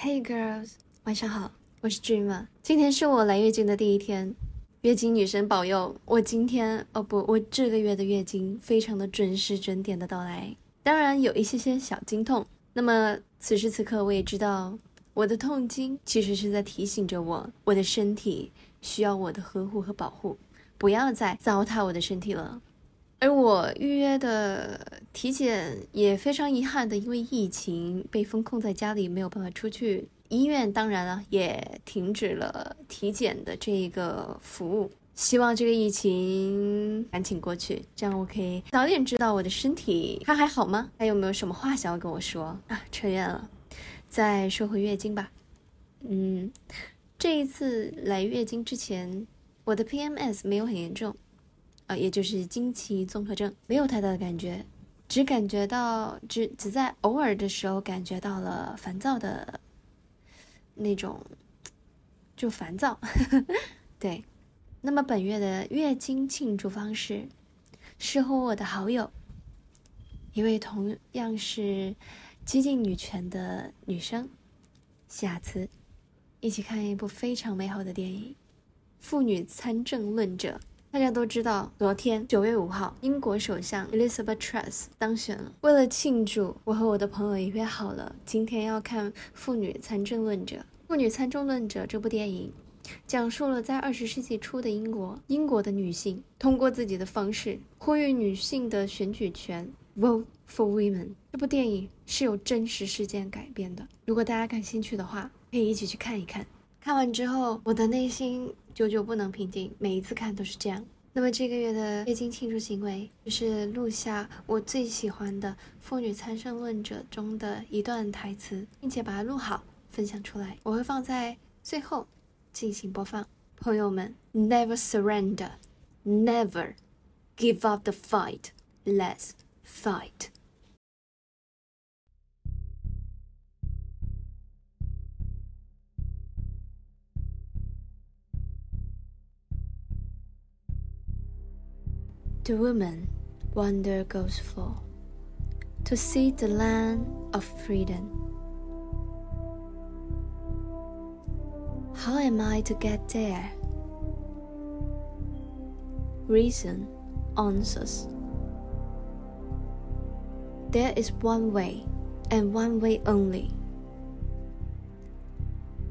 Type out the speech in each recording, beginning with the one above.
Hey girls，晚上好，我是 Dreamer。今天是我来月经的第一天，月经女神保佑我今天哦不，我这个月的月经非常的准时准点的到来。当然有一些些小经痛，那么此时此刻我也知道，我的痛经其实是在提醒着我，我的身体需要我的呵护和保护，不要再糟蹋我的身体了。而我预约的体检也非常遗憾的，因为疫情被封控在家里，没有办法出去。医院当然了，也停止了体检的这个服务。希望这个疫情赶紧过去，这样我可以早点知道我的身体它还好吗？还有没有什么话想要跟我说啊？扯远了，再说回月经吧。嗯，这一次来月经之前，我的 PMS 没有很严重。啊，也就是经期综合症，没有太大的感觉，只感觉到只只在偶尔的时候感觉到了烦躁的那种，就烦躁。对，那么本月的月经庆祝方式是和我的好友，一位同样是激进女权的女生夏慈，一起看一部非常美好的电影《妇女参政论者》。大家都知道，昨天九月五号，英国首相 Elizabeth Truss 当选了。为了庆祝，我和我的朋友也约好了，今天要看《妇女参政论者》。《妇女参政论者》这部电影，讲述了在二十世纪初的英国，英国的女性通过自己的方式呼吁女性的选举权，Vote for Women。这部电影是由真实事件改编的。如果大家感兴趣的话，可以一起去看一看。看完之后，我的内心。久久不能平静，每一次看都是这样。那么这个月的月经庆祝行为，就是录下我最喜欢的《妇女参政论者》中的一段台词，并且把它录好，分享出来。我会放在最后进行播放。朋友们，Never surrender, never give up the fight. Let's fight. The woman wonder goes for to see the land of freedom. How am I to get there? Reason answers. There is one way, and one way only.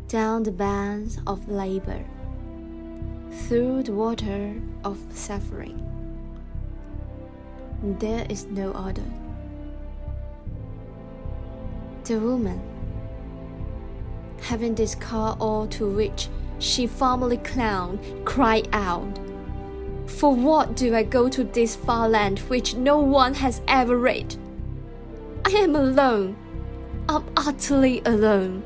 Down the bands of labor, through the water of suffering there is no other. The woman, having this car all to which she formerly clung, cried out, For what do I go to this far land which no one has ever read? I am alone. I'm utterly alone.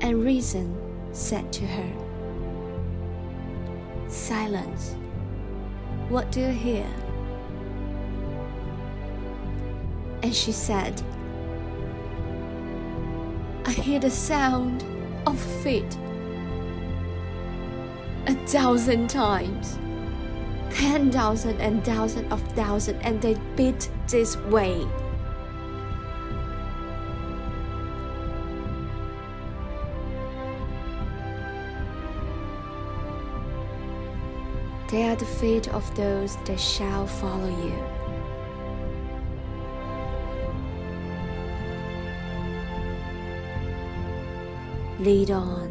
And reason said to her, Silence. What do you hear? And she said, I hear the sound of feet. A thousand times. Ten thousand and thousand of thousand, and they beat this way. They are the feet of those that shall follow you. Lead on.